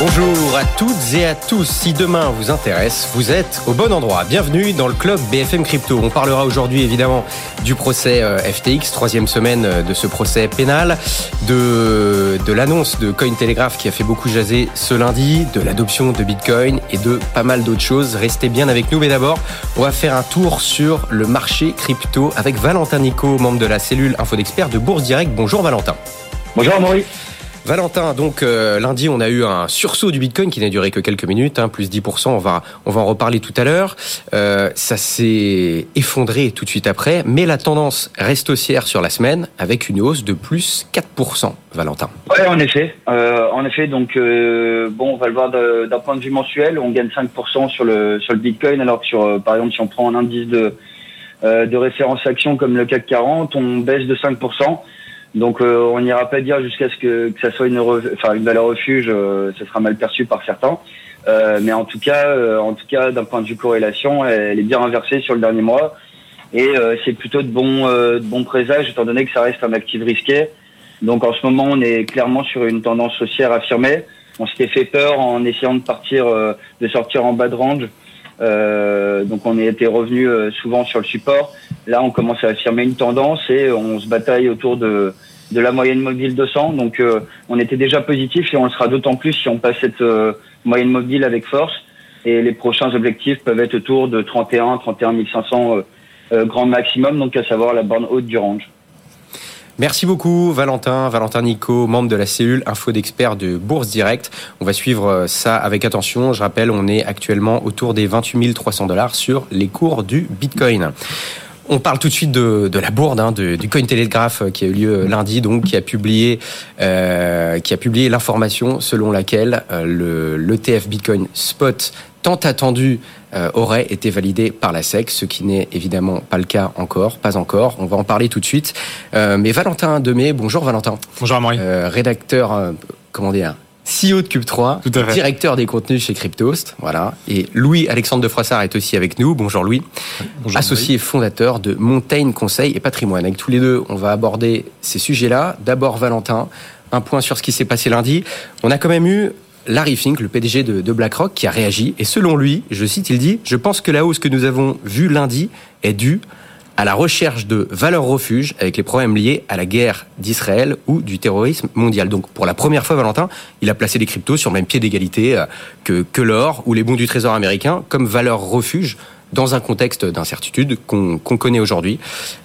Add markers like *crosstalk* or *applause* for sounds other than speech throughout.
Bonjour à toutes et à tous. Si demain vous intéresse, vous êtes au bon endroit. Bienvenue dans le club BFM Crypto. On parlera aujourd'hui évidemment du procès euh, FTX, troisième semaine euh, de ce procès pénal, de, de l'annonce de Cointelegraph qui a fait beaucoup jaser ce lundi, de l'adoption de Bitcoin et de pas mal d'autres choses. Restez bien avec nous. Mais d'abord, on va faire un tour sur le marché crypto avec Valentin Nico, membre de la cellule Info d'Expert de Bourse Direct. Bonjour Valentin. Bonjour Maurice. Valentin, donc euh, lundi, on a eu un sursaut du Bitcoin qui n'a duré que quelques minutes, hein, plus 10%. On va, on va en reparler tout à l'heure. Euh, ça s'est effondré tout de suite après, mais la tendance reste haussière sur la semaine avec une hausse de plus 4%. Valentin. Ouais, en effet, euh, en effet. Donc bon, on va le voir d'un point de vue mensuel, on gagne 5% sur le sur le Bitcoin, alors que sur, par exemple, si on prend un indice de de référence action comme le CAC 40, on baisse de 5%. Donc euh, on n'ira pas dire jusqu'à ce que, que ça soit une, enfin, une valeur refuge, euh, ça sera mal perçu par certains. Euh, mais en tout cas, euh, en tout cas, d'un point de vue corrélation, elle, est bien inversée sur le dernier mois. Et c'est plutôt de bons, de bons présages, étant donné que ça reste un actif risqué. Donc en ce moment, on est clairement sur une tendance haussière affirmée. On s'était fait peur en essayant de partir, de sortir en bas de range. Euh, donc on était revenu souvent sur le support. Là, on commence à affirmer une tendance et on se bataille autour de, de la moyenne mobile 200. Donc, euh, on était déjà positif et on le sera d'autant plus si on passe cette euh, moyenne mobile avec force. Et les prochains objectifs peuvent être autour de 31, 31 500 euh, grand maximum, donc à savoir la borne haute du range. Merci beaucoup Valentin, Valentin Nico, membre de la cellule Info d'experts de Bourse Direct. On va suivre ça avec attention. Je rappelle, on est actuellement autour des 28 300 dollars sur les cours du Bitcoin. On parle tout de suite de, la bourde hein, du Cointelegraph euh, qui a eu lieu lundi, donc qui a publié euh, qui a publié l'information selon laquelle euh, le l'ETF Bitcoin Spot tant attendu aurait été validé par la SEC, ce qui n'est évidemment pas le cas encore, pas encore. On va en parler tout de suite. mais Valentin Demey, bonjour Valentin. Bonjour Amaury. rédacteur, comment dire, CEO de Cube3, directeur des contenus chez Cryptost, voilà. Et Louis Alexandre de Froissart est aussi avec nous. Bonjour Louis. Bonjour Associé fondateur de Montaigne Conseil et Patrimoine. Avec tous les deux, on va aborder ces sujets-là. D'abord Valentin, un point sur ce qui s'est passé lundi. On a quand même eu Larry Fink, le PDG de, de BlackRock, qui a réagi. Et selon lui, je cite, il dit, je pense que la hausse que nous avons vue lundi est due à la recherche de valeurs refuges avec les problèmes liés à la guerre d'Israël ou du terrorisme mondial. Donc pour la première fois, Valentin, il a placé les cryptos sur le même pied d'égalité euh, que, que l'or ou les bons du trésor américain comme valeurs refuge dans un contexte d'incertitude qu'on connaît aujourd'hui.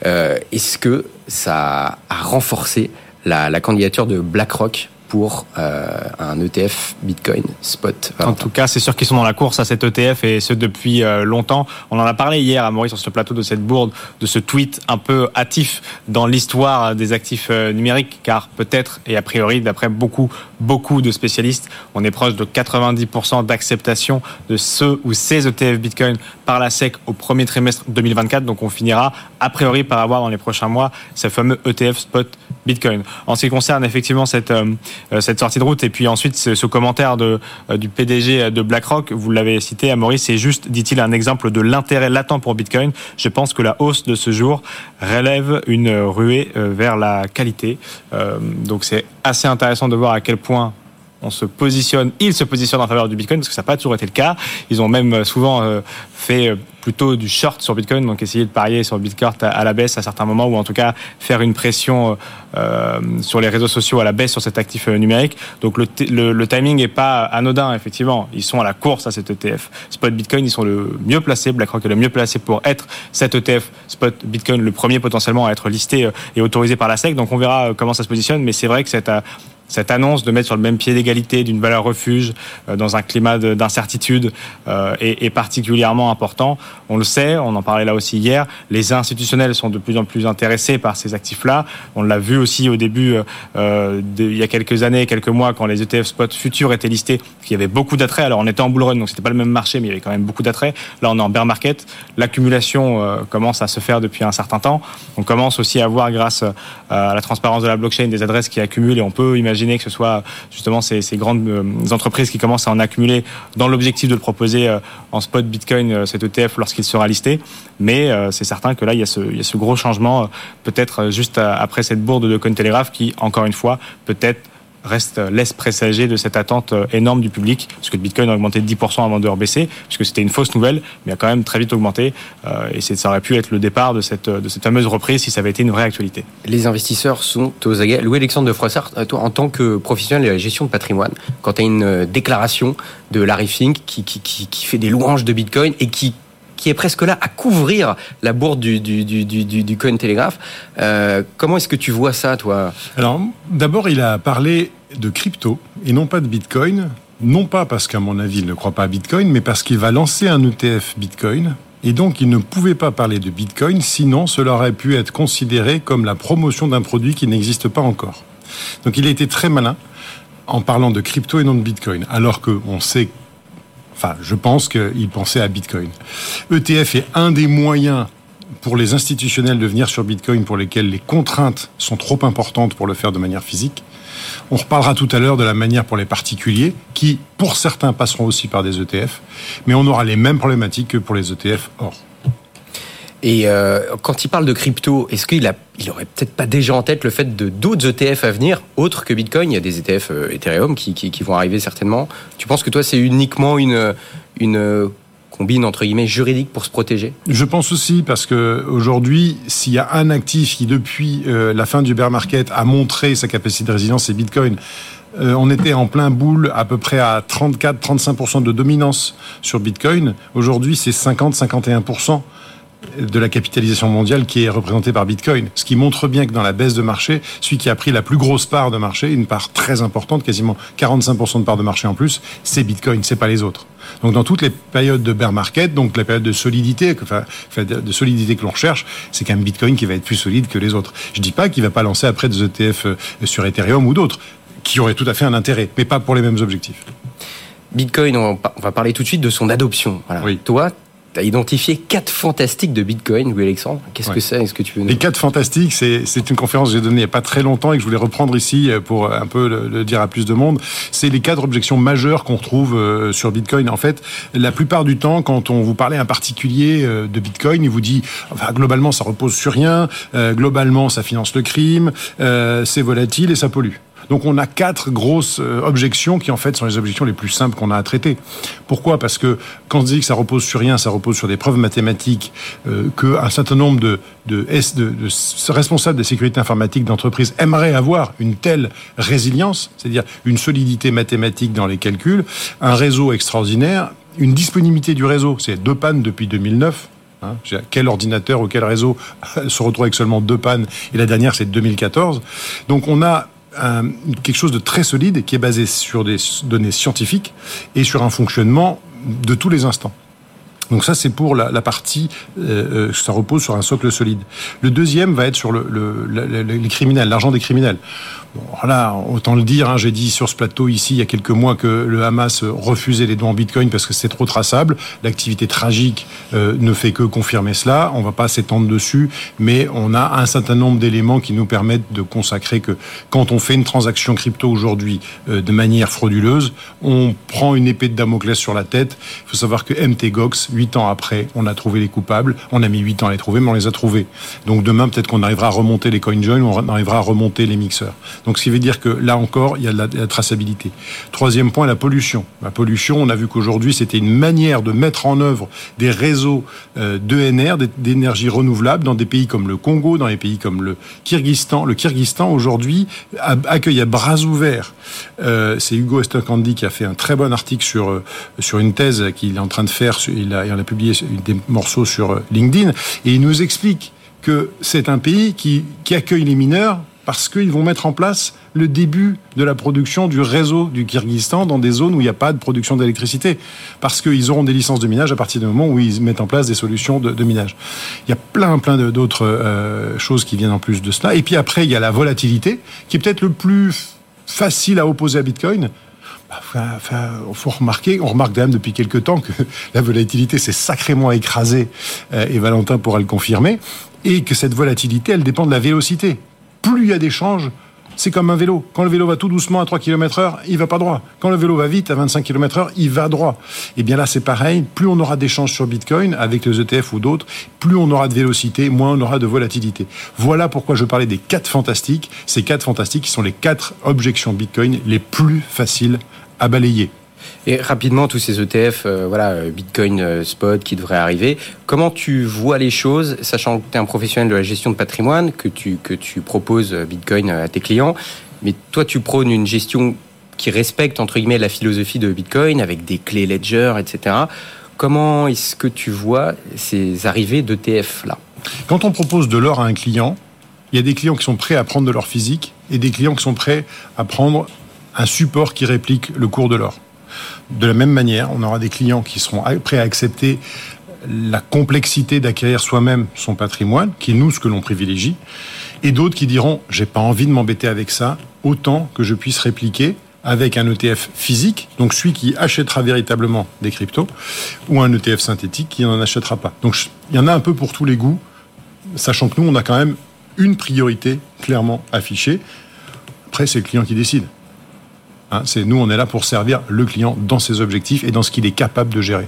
Euh, Est-ce que ça a renforcé la, la candidature de BlackRock? Pour euh, un ETF Bitcoin spot. En tout cas, c'est sûr qu'ils sont dans la course à cet ETF et ce depuis euh, longtemps. On en a parlé hier à Maurice sur ce plateau de cette bourde, de ce tweet un peu hâtif dans l'histoire des actifs euh, numériques, car peut-être et a priori, d'après beaucoup, beaucoup de spécialistes, on est proche de 90% d'acceptation de ce ou ces ETF Bitcoin par la SEC au premier trimestre 2024. Donc on finira a priori par avoir dans les prochains mois ce fameux ETF spot Bitcoin. En ce qui concerne effectivement cette euh, cette sortie de route. Et puis ensuite, ce, commentaire euh, du PDG de BlackRock, vous l'avez cité, à Maurice, c'est juste, dit-il, un exemple de l'intérêt latent pour Bitcoin. Je pense que la hausse de ce jour relève une ruée euh, vers la qualité. donc c'est assez intéressant de voir à quel point se positionne, ils se positionnent en faveur du Bitcoin parce que ça n'a pas toujours été le cas. Ils ont même souvent fait plutôt du short sur Bitcoin, donc essayer de parier sur Bitcoin à la baisse à certains moments, ou en tout cas faire une pression euh, sur les réseaux sociaux à la baisse sur cet actif euh, numérique. Donc le, timing n'est pas anodin, effectivement. Ils sont à la course à cet ETF. Spot Bitcoin, ils sont le mieux placés, BlackRock est le mieux placé pour être cet ETF Spot Bitcoin, le premier potentiellement à être listé euh, et autorisé par la SEC. Donc on verra comment ça se positionne, mais c'est vrai que c'est cette annonce de mettre sur le même pied d'égalité d'une valeur refuge euh, dans un climat d'incertitude euh, est, particulièrement important. On le sait, on en parlait là aussi hier, les institutionnels sont de plus en plus intéressés par ces actifs-là. On l'a vu aussi au début, euh, il y a quelques années, quelques mois, quand les ETF spot futurs étaient listés, qu'il y avait beaucoup d'attrait. Alors on était en bull run, donc c'était pas le même marché, mais il y avait quand même beaucoup d'attrait. Là, on est en bear market. L'accumulation commence à se faire depuis un certain temps. On commence aussi à voir, grâce à la transparence de la blockchain, des adresses qui accumulent et on peut imaginer que ce soit justement ces, grandes entreprises qui commencent à en accumuler dans l'objectif de le proposer en spot Bitcoin, cet ETF, lorsqu'il sera listé. Mais c'est certain que là, il y a ce, il y a ce gros changement, peut-être juste après cette bourde de Cointelegraph qui, encore une fois, peut-être reste laisse présager de cette attente euh, énorme du public, parce que le Bitcoin a augmenté de 10% avant de rebaisser, puisque c'était une fausse nouvelle, mais a quand même très vite augmenté, euh, et ça aurait pu être le départ de cette, fameuse reprise si ça avait été une vraie actualité. Les investisseurs sont aux aguets. Louis-Alexandre de Froissart, euh, toi, en tant que professionnel de la gestion de patrimoine, quand tu as une déclaration de Larry Fink qui fait des louanges de Bitcoin et qui qui est presque là à couvrir la bourde du, du, du, du, du Coin Telegraph. Euh, comment est-ce que tu vois ça, toi? Alors, d'abord, il a parlé de crypto et non pas de Bitcoin. Non pas parce qu'à mon avis, il ne croit pas à Bitcoin, mais parce qu'il va lancer un ETF Bitcoin. Et donc, il ne pouvait pas parler de Bitcoin, sinon cela aurait pu être considéré comme la promotion d'un produit qui n'existe pas encore. Donc, il a été très malin en parlant de crypto et non de Bitcoin, alors qu'on sait Enfin, je pense qu'il pensait à Bitcoin. ETF est un des moyens pour les institutionnels de venir sur Bitcoin pour lesquels les contraintes sont trop importantes pour le faire de manière physique. On reparlera tout à l'heure de la manière pour les particuliers, qui, pour certains, passeront aussi par des ETF, mais on aura les mêmes problématiques que pour les ETF or. Et euh, quand il parle de crypto, est-ce qu'il a, il aurait peut-être pas déjà en tête le fait de d'autres ETF à venir, autres que Bitcoin? Il y a des ETF euh, Ethereum qui, vont arriver certainement. Tu penses que toi, c'est uniquement une, une combine entre guillemets juridique pour se protéger? Je pense aussi parce que aujourd'hui, s'il y a un actif qui depuis euh, la fin du bear market a montré sa capacité de résilience, c'est Bitcoin. on était en plein boule à peu près à 34-35% de dominance sur Bitcoin. Aujourd'hui, c'est 50-51% de la capitalisation mondiale qui est représentée par Bitcoin. Ce qui montre bien que dans la baisse de marché, celui qui a pris la plus grosse part de marché, une part très importante, quasiment 45% de part de marché en plus, c'est Bitcoin, c'est pas les autres. Donc dans toutes les périodes de bear market, donc la période de solidité, enfin, de solidité que l'on recherche, c'est quand même Bitcoin qui va être plus solide que les autres. Je dis pas qu'il va pas lancer après des ETF euh, sur Ethereum ou d'autres, qui auraient tout à fait un intérêt, mais pas pour les mêmes objectifs. Bitcoin, on va parler tout de suite de son adoption. Oui. Toi, tu as identifié quatre fantastiques de Bitcoin, oui Alexandre. Qu'est-ce que c'est Est-ce que tu veux Les quatre fantastiques, c'est une conférence que j'ai donnée il n'y a pas très longtemps et que je voulais reprendre ici euh, pour un peu le, dire à plus de monde. C'est les quatre objections majeures qu'on retrouve euh, sur Bitcoin. En fait, la plupart du temps, quand on vous parlait à un particulier euh, de Bitcoin, il vous dit, enfin, globalement, ça repose sur rien, globalement, ça finance le crime, c'est volatile et ça pollue. Donc on a quatre grosses euh, objections qui en fait sont les objections les plus simples qu'on a à traiter. Pourquoi? Parce que quand on dit que ça repose sur rien, ça repose sur des preuves mathématiques euh, qu'un certain nombre de, de, de, de responsables de sécurité informatique d'entreprise aimeraient avoir une telle résilience, c'est-à-dire une solidité mathématique dans les calculs, un réseau extraordinaire, une disponibilité du réseau, c'est deux pannes depuis 2009, hein. quel ordinateur ou quel réseau se retrouve avec seulement deux pannes Et la dernière, c'est 2014. Donc on a quelque chose de très solide qui est basé sur des données scientifiques et sur un fonctionnement de tous les instants. Donc ça, c'est pour la, partie, euh, euh, ça repose sur un socle solide. Le deuxième va être sur le, les criminels, l'argent des criminels. Bon, voilà, autant le dire, hein, j'ai dit sur ce plateau ici il y a quelques mois que le Hamas refusait les dons en Bitcoin parce que c'est trop traçable. L'activité tragique euh, ne fait que confirmer cela. On va pas s'étendre dessus, mais on a un certain nombre d'éléments qui nous permettent de consacrer que quand on fait une transaction crypto aujourd'hui de manière frauduleuse, on prend une épée de Damoclès sur la tête. Il faut savoir que MTGOX, huit ans après, on a trouvé les coupables. On a mis huit ans à les trouver, mais on les a trouvés. Donc demain, peut-être qu'on arrivera à remonter les CoinJoin, on arrivera à remonter les mixeurs. Donc, ce qui veut dire que là encore, il y a de la, traçabilité. Troisième point, la pollution. La pollution, on a vu qu'aujourd'hui, c'était une manière de mettre en œuvre des réseaux euh, d'ENR, d'énergie renouvelable, dans des pays comme le Congo, dans des pays comme le Kyrgyzstan. Le Kyrgyzstan, aujourd'hui, accueille à bras ouverts. Euh, c'est Hugo Estocandi qui a fait un très bon article sur, euh, sur une thèse qu'il est en train de faire. Il a publié des morceaux sur LinkedIn. Et il nous explique que c'est un pays qui, qui accueille les mineurs parce qu'ils vont mettre en place le début de la production du réseau du Kyrgyzstan dans des zones où il n'y a pas de production d'électricité, parce qu'ils auront des licences de minage à partir du moment où ils mettent en place des solutions de, minage. Il y a plein, plein d'autres euh, choses qui viennent en plus de cela. Et puis après, il y a la volatilité, qui est peut-être le plus facile à opposer à Bitcoin. Enfin, enfin, faut remarquer, on remarque quand même depuis quelques temps que *laughs* la volatilité s'est sacrément écrasée, euh, et Valentin pourra le confirmer, et que cette volatilité, elle dépend de la vélocité. Plus il y a d'échanges, C'est comme un vélo. Quand le vélo va tout doucement à 3 km heure, il va pas droit. Quand le vélo va vite à 25 km heure, il va droit. Et eh bien là, c'est pareil. Plus on aura d'échanges sur Bitcoin avec les ETF ou d'autres, plus on aura de vélocité, moins on aura de volatilité. Voilà pourquoi je parlais des quatre fantastiques. Ces quatre fantastiques qui sont les quatre objections Bitcoin les plus faciles à balayer. Et rapidement, tous ces ETF, euh, voilà, euh, Bitcoin euh, Spot qui devraient arriver, comment tu vois les choses, sachant que tu es un professionnel de la gestion de patrimoine, que tu, que tu proposes Bitcoin à tes clients, mais toi tu prônes une gestion qui respecte, entre guillemets, la philosophie de Bitcoin, avec des clés Ledger, etc. Comment est-ce que tu vois ces arrivées d'ETF-là Quand on propose de l'or à un client, il y a des clients qui sont prêts à prendre de l'or physique et des clients qui sont prêts à prendre un support qui réplique le cours de l'or. De la même manière, on aura des clients qui seront prêts à accepter la complexité d'acquérir soi-même son patrimoine, qui est nous ce que l'on privilégie, et d'autres qui diront j'ai pas envie de m'embêter avec ça, autant que je puisse répliquer avec un ETF physique, donc celui qui achètera véritablement des cryptos, ou un ETF synthétique qui n'en achètera pas. Donc il y en a un peu pour tous les goûts, sachant que nous, on a quand même une priorité clairement affichée. Après, c'est le client qui décide. Hein, c'est nous, on est là pour servir le client dans ses objectifs et dans ce qu'il est capable de gérer.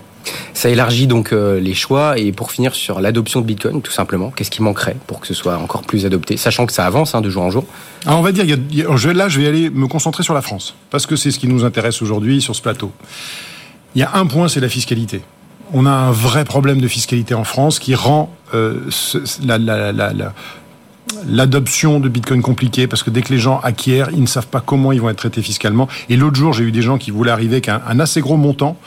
Ça élargit donc euh, les choix et pour finir sur l'adoption de Bitcoin, tout simplement, qu'est-ce qui manquerait pour que ce soit encore plus adopté, sachant que ça avance hein, de jour en jour? Alors on va dire, là je vais aller me concentrer sur la France, parce que c'est ce qui nous intéresse aujourd'hui sur ce plateau. Il y a un point, c'est la fiscalité. On a un vrai problème de fiscalité en France qui rend euh, la, l'adoption de Bitcoin compliquée parce que dès que les gens acquièrent, ils ne savent pas comment ils vont être traités fiscalement. Et l'autre jour, j'ai eu des gens qui voulaient arriver avec un, assez gros montant.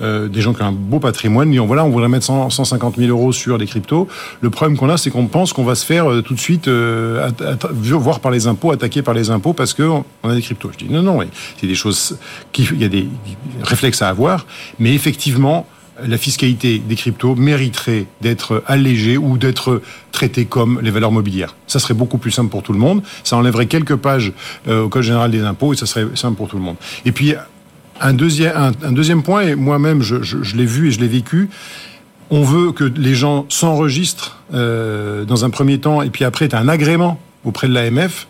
Euh, des gens qui ont un beau patrimoine, disant voilà, on voudrait mettre 150 000 euros sur des cryptos. Le problème qu'on a, c'est qu'on pense qu'on va se faire euh, tout de suite euh, voir par les impôts, attaquer par les impôts parce qu'on a des cryptos. Je dis non, non, c'est des choses qui, il y a des réflexes à avoir, mais effectivement, la fiscalité des cryptos mériterait d'être allégée ou d'être traitée comme les valeurs mobilières. Ça serait beaucoup plus simple pour tout le monde. Ça enlèverait quelques pages euh, au Code général des impôts et ça serait simple pour tout le monde. Et puis, un deuxième, point, et moi-même je, l'ai vu et je l'ai vécu, on veut que les gens s'enregistrent euh, dans un premier temps et puis après, tu as un agrément auprès de l'AMF.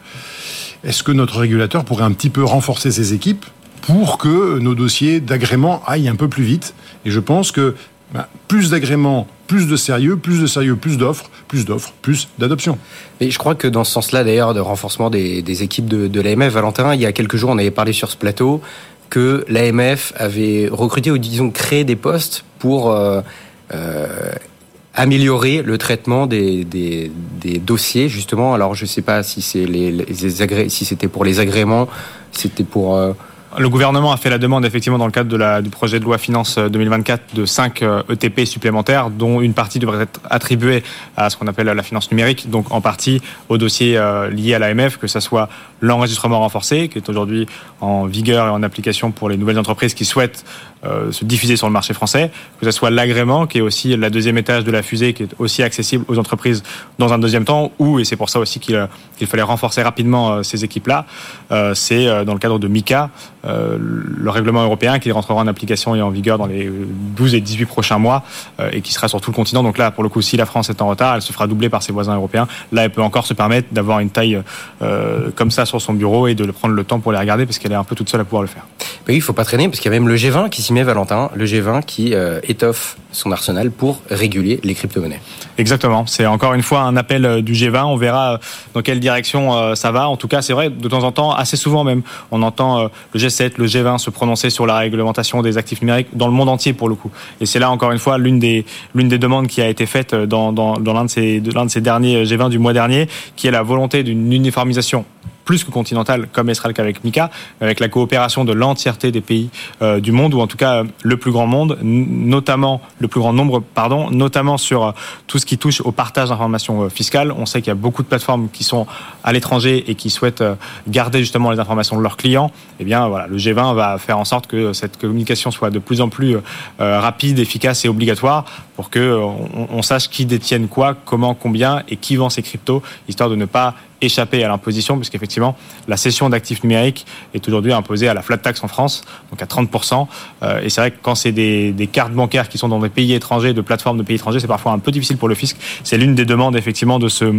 Est-ce que notre régulateur pourrait un petit peu renforcer ses équipes pour que nos dossiers d'agrément aillent un peu plus vite. Et je pense que bah, plus d'agréments, plus de sérieux, plus de sérieux, plus d'offres, plus d'offres, plus d'adoption. Et je crois que dans ce sens-là, d'ailleurs, de renforcement des, équipes de, l'AMF, Valentin, il y a quelques jours, on avait parlé sur ce plateau que l'AMF avait recruté ou disons créé des postes pour euh, euh, améliorer le traitement des, dossiers justement. Alors je ne sais pas si les, si c'était pour les agréments, c'était pour euh, le gouvernement a fait la demande effectivement dans le cadre du projet de loi finance 2024 euh, de 5 ETP euh, e supplémentaires, dont une partie devrait être attribuée à ce qu'on appelle la finance numérique, donc en partie aux dossiers euh, liés à l'AMF, que ce soit l'enregistrement renforcé, qui est aujourd'hui en vigueur et en application pour les nouvelles entreprises qui souhaitent se diffuser sur le marché français, que ce soit l'agrément, qui est aussi la deuxième étage de la fusée, qui est aussi accessible aux entreprises dans un deuxième temps, ou, et c'est pour ça aussi qu'il fallait renforcer rapidement ces équipes-là, c'est dans le cadre de MICA, euh, le règlement européen qui rentrera en application et en vigueur dans les 12 et 18 prochains mois euh, et qui sera sur tout le continent. Donc là, pour le coup, si la France est en retard, elle se fera doubler par ses voisins européens. Là, elle peut encore se permettre d'avoir une taille euh, comme ça sur son bureau et de prendre le temps pour les regarder parce qu'elle est un peu toute seule à pouvoir le faire. oui, il faut pas traîner parce qu'il y a même le G20 qui Valentin, le G20 qui étoffe son arsenal pour réguler les crypto-monnaies. Exactement. C'est encore une fois un appel du G20. On verra dans quelle direction ça va. En tout cas, c'est vrai, de temps en temps, assez souvent même, on entend le G7 le G20 se prononcer sur la réglementation des actifs numériques dans le monde entier pour le coup. Et c'est là encore une fois l'une des l'une des demandes qui a été faite dans dans, dans l'un de ces l'un de ces derniers G20 du mois dernier, qui est la volonté d'une uniformisation plus que continentale, comme sera le cas avec Mika, avec la coopération de l'entièreté des pays euh, du monde, ou en tout cas le plus grand monde, notamment le plus grand nombre, pardon, notamment sur euh, tout ce qui touche au partage d'informations euh, fiscales. On sait qu'il y a beaucoup de plateformes qui sont à l'étranger et qui souhaitent garder justement les informations de leurs clients. Eh bien, voilà, le G20 va faire en sorte que cette communication soit de plus en plus rapide, efficace et obligatoire pour que on, sache qui détienne quoi, comment, combien et qui vend ces cryptos, histoire de ne pas échapper à l'imposition, puisqu'effectivement, la cession d'actifs numériques est aujourd'hui imposée à la flat tax en France, donc à 30%. Euh, et c'est vrai que quand c'est des, cartes bancaires qui sont dans des pays étrangers, de plateformes de pays étrangers, c'est parfois un peu difficile pour le fisc. C'est l'une des demandes, effectivement, de ce,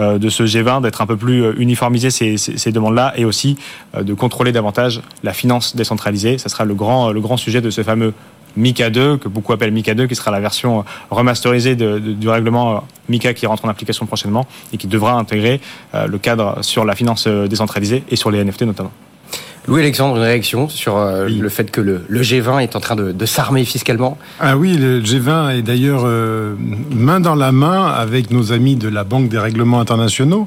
euh, de ce G20, d'être un peu plus euh, uniformisé ces, ces, demandes-là, et aussi de contrôler davantage la finance décentralisée. Ça sera le grand, le grand sujet de ce fameux MICA 2, que beaucoup appellent MICA 2, qui sera la version remasterisée du règlement MICA qui rentre en application prochainement et qui devra intégrer euh, le cadre sur la finance euh, décentralisée et sur les NFT notamment. Louis-Alexandre, une réaction sur euh, le fait que le, G20 est en train de, s'armer fiscalement? Ah oui, le G20 est d'ailleurs main dans la main avec nos amis de la Banque des règlements internationaux.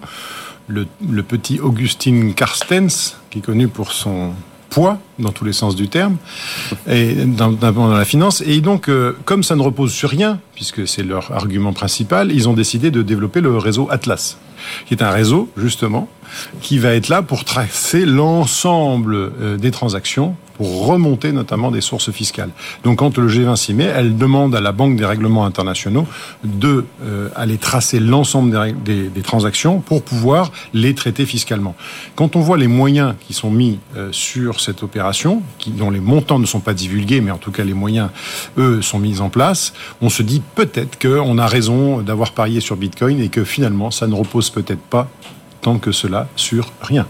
Le, le petit Augustin Carstens, qui est connu pour son poids dans tous les sens du terme, et dans, dans la finance. Et donc, euh, comme ça ne repose sur rien, puisque c'est leur argument principal, ils ont décidé de développer le réseau Atlas, qui est un réseau justement qui va être là pour tracer l'ensemble euh, des transactions pour remonter notamment des sources fiscales. Donc quand le G20 s'y met, elle demande à la Banque des règlements internationaux de euh, aller tracer l'ensemble des, des, transactions pour pouvoir les traiter fiscalement. Quand on voit les moyens qui sont mis euh, sur cette opération, qui, dont les montants ne sont pas divulgués, mais en tout cas les moyens, eux, sont mis en place, on se dit peut-être qu'on a raison d'avoir parié sur Bitcoin et que finalement ça ne repose peut-être pas tant que cela sur rien.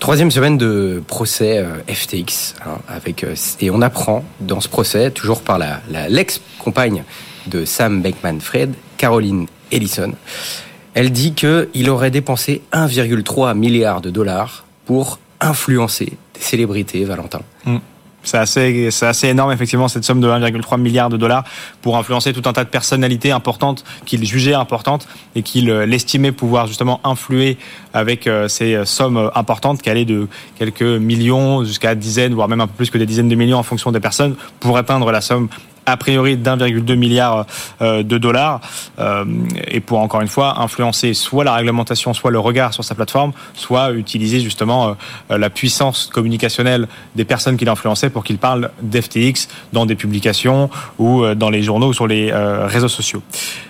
Troisième semaine de procès euh, FTX, hein, avec, euh, et on apprend dans ce procès, toujours par la, l'ex-compagne de Sam Beckman-Fried, Caroline Ellison, elle dit qu'il aurait dépensé 1,3 milliard de dollars pour influencer des célébrités, Valentin. Mm. C'est assez, c'est assez énorme, effectivement, cette somme de 1,3 milliard de dollars pour influencer tout un tas de personnalités importantes qu'il jugeait importantes et qu'il euh, estimait pouvoir justement influer avec euh, ces sommes importantes qui allaient de quelques millions jusqu'à dizaines, voire même un peu plus que des dizaines de millions en fonction des personnes pour atteindre la somme a priori d'1,2 milliard euh, de dollars, euh, et pour encore une fois influencer soit la réglementation, soit le regard sur sa plateforme, soit utiliser justement euh, la puissance communicationnelle des personnes qu'il influençait pour qu'ils parlent d'FTX dans des publications ou dans les journaux ou sur les réseaux sociaux.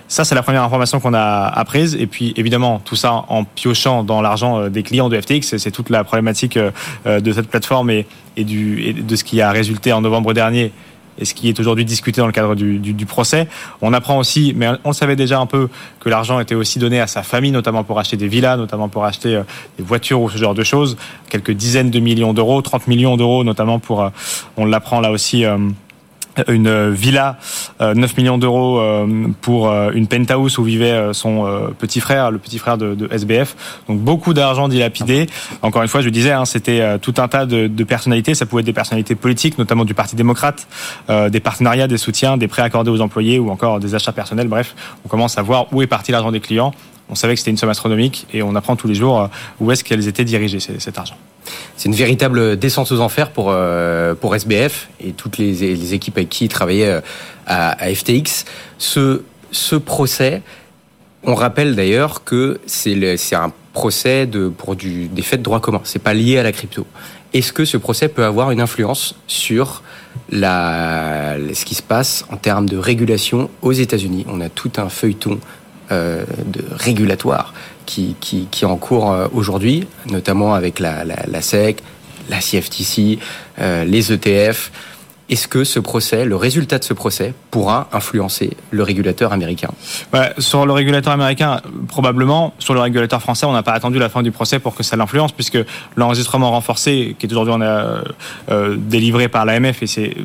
Ça, c'est la première information qu'on a apprise. Et puis, évidemment, tout ça en piochant dans l'argent des clients de FTX. C'est toute la problématique de cette plateforme et, de ce qui a résulté en novembre dernier et ce qui est aujourd'hui discuté dans le cadre du, du, du, procès. On apprend aussi, mais on savait déjà un peu, que l'argent était aussi donné à sa famille, notamment pour acheter des villas, notamment pour acheter euh, des voitures ou ce genre de choses. Quelques dizaines de millions d'euros, 30 millions d'euros notamment pour, euh, on l'apprend là aussi, euh, une villa, 9 euh, millions d'euros euh, pour euh, une penthouse où vivait son petit frère, le petit frère de, de SBF. Donc beaucoup d'argent dilapidé. Encore une fois, je disais, hein, c'était tout un tas de, de, personnalités. Ça pouvait être des personnalités politiques, notamment du Parti démocrate, des partenariats, des soutiens, des prêts accordés aux employés ou encore des achats personnels. Bref, on commence à voir où est parti l'argent des clients. On savait que c'était une somme astronomique et on apprend tous les jours où est-ce qu'elles étaient dirigées, cet argent. C'est une véritable descente aux enfers pour, euh, pour SBF et toutes les, équipes avec qui il travaillait euh, à, à FTX. Ce, ce procès, on rappelle d'ailleurs que c'est un procès de, pour du, des faits de droit commun. C'est pas lié à la crypto. Est-ce que ce procès peut avoir une influence sur la, ce qui se passe en termes de régulation aux États-Unis? On a tout un feuilleton euh, de régulatoire qui, qui, qui en cours euh, aujourd'hui, notamment avec la, la, la SEC, la CFTC, euh, les ETF. Est-ce que ce procès, le résultat de ce procès, pourra influencer le régulateur américain? Bah, Sur le régulateur américain, probablement. Sur le régulateur français, on n'a pas attendu la fin du procès pour que ça l'influence, puisque l'enregistrement renforcé, qui est aujourd'hui euh, délivré par l'AMF, et c'est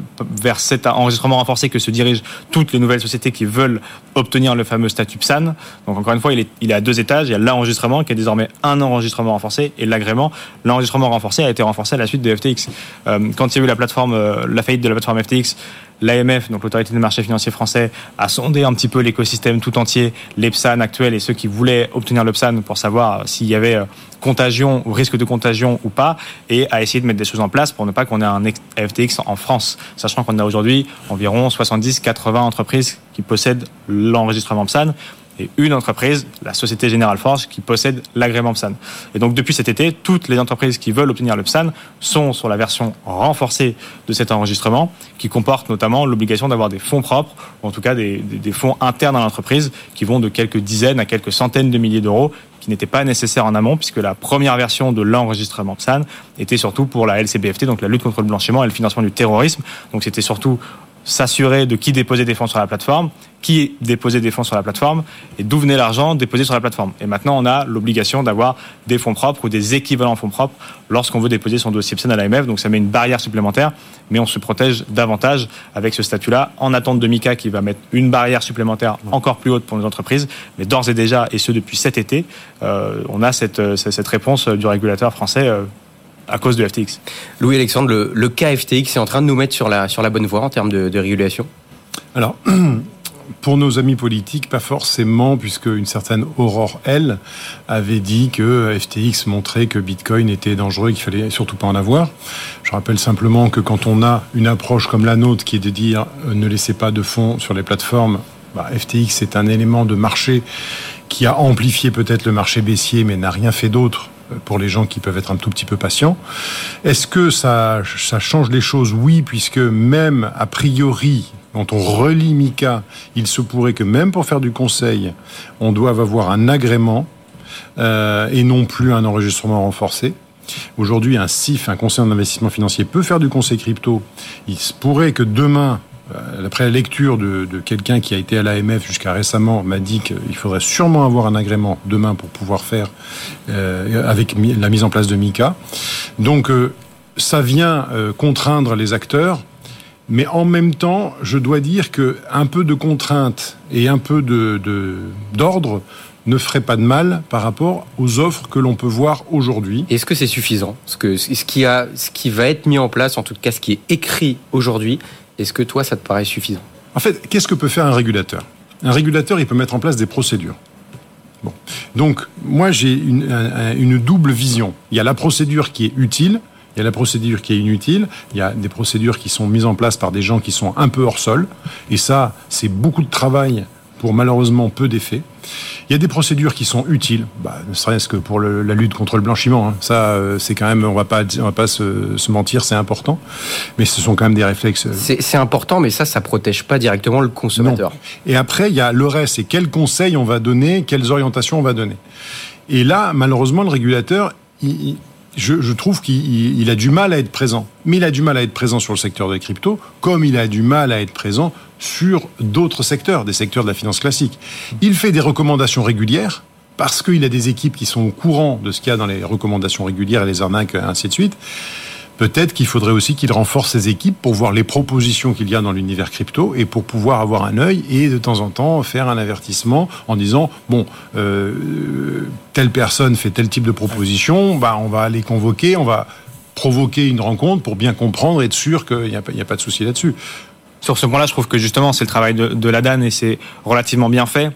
vers cet enregistrement renforcé que se dirigent toutes les nouvelles sociétés qui veulent obtenir le fameux statut PSAN. Donc encore une fois, il est, il est à deux étages. Il y a l'enregistrement, qui est désormais un enregistrement renforcé, et l'agrément. L'enregistrement renforcé a été renforcé à la suite de FTX. Euh, quand il y a eu la plateforme, euh, la faillite de la plateforme FTX, l'AMF, donc l'autorité des marchés financiers français, a sondé un petit peu l'écosystème tout entier, les PSAN actuels et ceux qui voulaient obtenir le PSAN pour savoir s'il y avait euh, contagion ou risque de contagion ou pas, et a essayé de mettre des choses en place pour ne pas qu'on ait un FTX en France, sachant qu'on a aujourd'hui environ 70-80 entreprises qui possèdent l'enregistrement PSAN et une entreprise, la Société Générale Forge, qui possède l'agrément PSAN. Et donc depuis cet été, toutes les entreprises qui veulent obtenir le PSAN sont sur la version renforcée de cet enregistrement, qui comporte notamment l'obligation d'avoir des fonds propres, ou en tout cas des, des fonds internes à l'entreprise, qui vont de quelques dizaines à quelques centaines de milliers d'euros, qui n'était pas nécessaire en amont, puisque la première version de l'enregistrement PSAN était surtout pour la LCBFT, donc la lutte contre le blanchiment et le financement du terrorisme. Donc c'était surtout s'assurer de qui déposait des fonds sur la plateforme, qui déposait des fonds sur la plateforme et d'où venait l'argent déposé sur la plateforme. Et maintenant, on a l'obligation d'avoir des fonds propres ou des équivalents fonds propres lorsqu'on veut déposer son dossier PSN à l'AMF. Donc ça met une barrière supplémentaire, mais on se protège davantage avec ce statut-là, en attente de MICA qui va mettre une barrière supplémentaire encore plus haute pour les entreprises. Mais d'ores et déjà, et ce depuis cet été, euh, on a cette, cette réponse du régulateur français euh, à cause de FTX. Louis-Alexandre, le, le, cas FTX est en train de nous mettre sur la, sur la bonne voie en termes de, de régulation? Alors, *clears throat* pour nos amis politiques, pas forcément, puisque une certaine Aurore L avait dit que FTX montrait que Bitcoin était dangereux et qu'il fallait surtout pas en avoir. Je rappelle simplement que quand on a une approche comme la nôtre qui est de dire euh, ne laissez pas de fonds sur les plateformes, bah, FTX est un élément de marché qui a amplifié peut-être le marché baissier, mais n'a rien fait d'autre pour les gens qui peuvent être un tout petit peu patients. Est-ce que ça, change les choses? Oui, puisque même a priori, quand on relit Mika, il se pourrait que même pour faire du conseil, on doive avoir un agrément euh, et non plus un enregistrement renforcé. Aujourd'hui, un CIF, un conseil en investissement financier, peut faire du conseil crypto. Il se pourrait que demain, après la lecture de, quelqu'un qui a été à l'AMF jusqu'à récemment, m'a dit qu'il faudrait sûrement avoir un agrément demain pour pouvoir faire euh, avec la mise en place de Mika. Donc euh, ça vient euh, contraindre les acteurs, mais en même temps, je dois dire que un peu de contrainte et un peu de d'ordre ne ferait pas de mal par rapport aux offres que l'on peut voir aujourd'hui. Est-ce que c'est suffisant? Ce, que, ce, qui a, ce qui va être mis en place, en tout cas ce qui est écrit aujourd'hui, est-ce que toi, ça te paraît suffisant? En fait, qu'est-ce que peut faire un régulateur? Un régulateur, il peut mettre en place des procédures. Bon. Donc, moi, j'ai une, une, double vision. Il y a la procédure qui est utile, il y a la procédure qui est inutile, il y a des procédures qui sont mises en place par des gens qui sont un peu hors sol, et ça, c'est beaucoup de travail pour malheureusement peu d'effets. Il y a des procédures qui sont utiles, bah, ne serait-ce que pour le, la lutte contre le blanchiment. Hein. Ça, euh, c'est quand même, on va pas, on va pas se, se mentir, c'est important. Mais ce sont quand même des réflexes. C'est important, mais ça, ça protège pas directement le consommateur. Non. Et après, il y a le reste. C'est quels conseils on va donner, quelles orientations on va donner. Et là, malheureusement, le régulateur, il, je, je, trouve qu'il a du mal à être présent. Mais il a du mal à être présent sur le secteur des cryptos, comme il a du mal à être présent sur d'autres secteurs, des secteurs de la finance classique. Il fait des recommandations régulières, parce qu'il a des équipes qui sont au courant de ce qu'il y a dans les recommandations régulières et les arnaques, ainsi de suite. Peut-être qu'il faudrait aussi qu'il renforce ses équipes pour voir les propositions qu'il y a dans l'univers crypto et pour pouvoir avoir un œil et de temps en temps faire un avertissement en disant bon euh, telle personne fait tel type de proposition, bah on va aller convoquer, on va provoquer une rencontre pour bien comprendre et être sûr qu'il n'y a, a, pas de souci là-dessus. Sur ce point-là, je trouve que justement c'est le travail de, de la DAN et c'est relativement bien fait.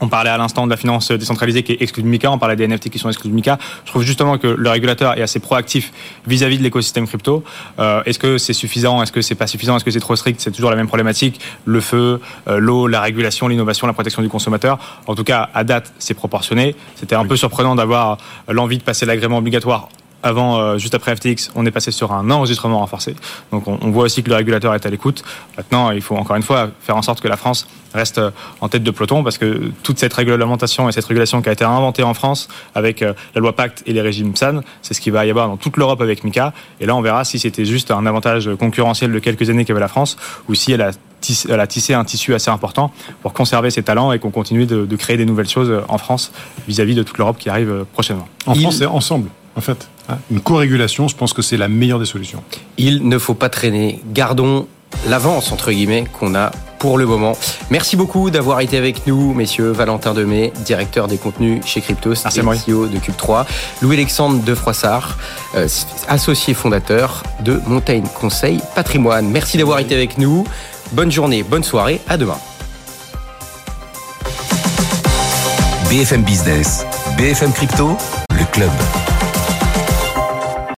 On parlait à l'instant de la finance décentralisée qui est exclue de MICA, on parlait des NFT qui sont exclus de MICA. Je trouve justement que le régulateur est assez proactif vis-à-vis -vis de l'écosystème crypto. Euh, Est-ce que c'est suffisant? Est-ce que c'est pas suffisant? Est-ce que c'est trop strict? C'est toujours la même problématique. Le feu, euh, l'eau, la régulation, l'innovation, la protection du consommateur. En tout cas, à date, c'est proportionné. C'était un oui. peu surprenant d'avoir l'envie de passer l'agrément obligatoire avant, euh, juste après FTX, on est passé sur un enregistrement renforcé. Donc on, on voit aussi que le régulateur est à l'écoute. Maintenant, il faut encore une fois faire en sorte que la France reste en tête de peloton parce que toute cette réglementation et cette régulation qui a été inventée en France avec euh, la loi Pacte et les régimes PSAN, c'est ce qu'il va y avoir dans toute l'Europe avec MICA. Et là, on verra si c'était juste un avantage concurrentiel de quelques années qu'avait la France ou si elle a tissé, elle a tissé un tissu assez important pour conserver ses talents et qu'on continue de, de, créer des nouvelles choses en France vis-à-vis -vis de toute l'Europe qui arrive prochainement. En Il... France, c'est ensemble, en fait. Une co-régulation, je pense que c'est la meilleure des solutions. Il ne faut pas traîner. Gardons l'avance, entre guillemets, qu'on a pour le moment. Merci beaucoup d'avoir été avec nous, messieurs. Valentin Demey, directeur des contenus chez Cryptos Merci et CEO de Cube3. Louis-Alexandre de Froissart, euh, associé fondateur de Montaigne Conseil Patrimoine. Merci d'avoir été avec nous. Bonne journée, bonne soirée. À demain. BFM Business, BFM Crypto, le club.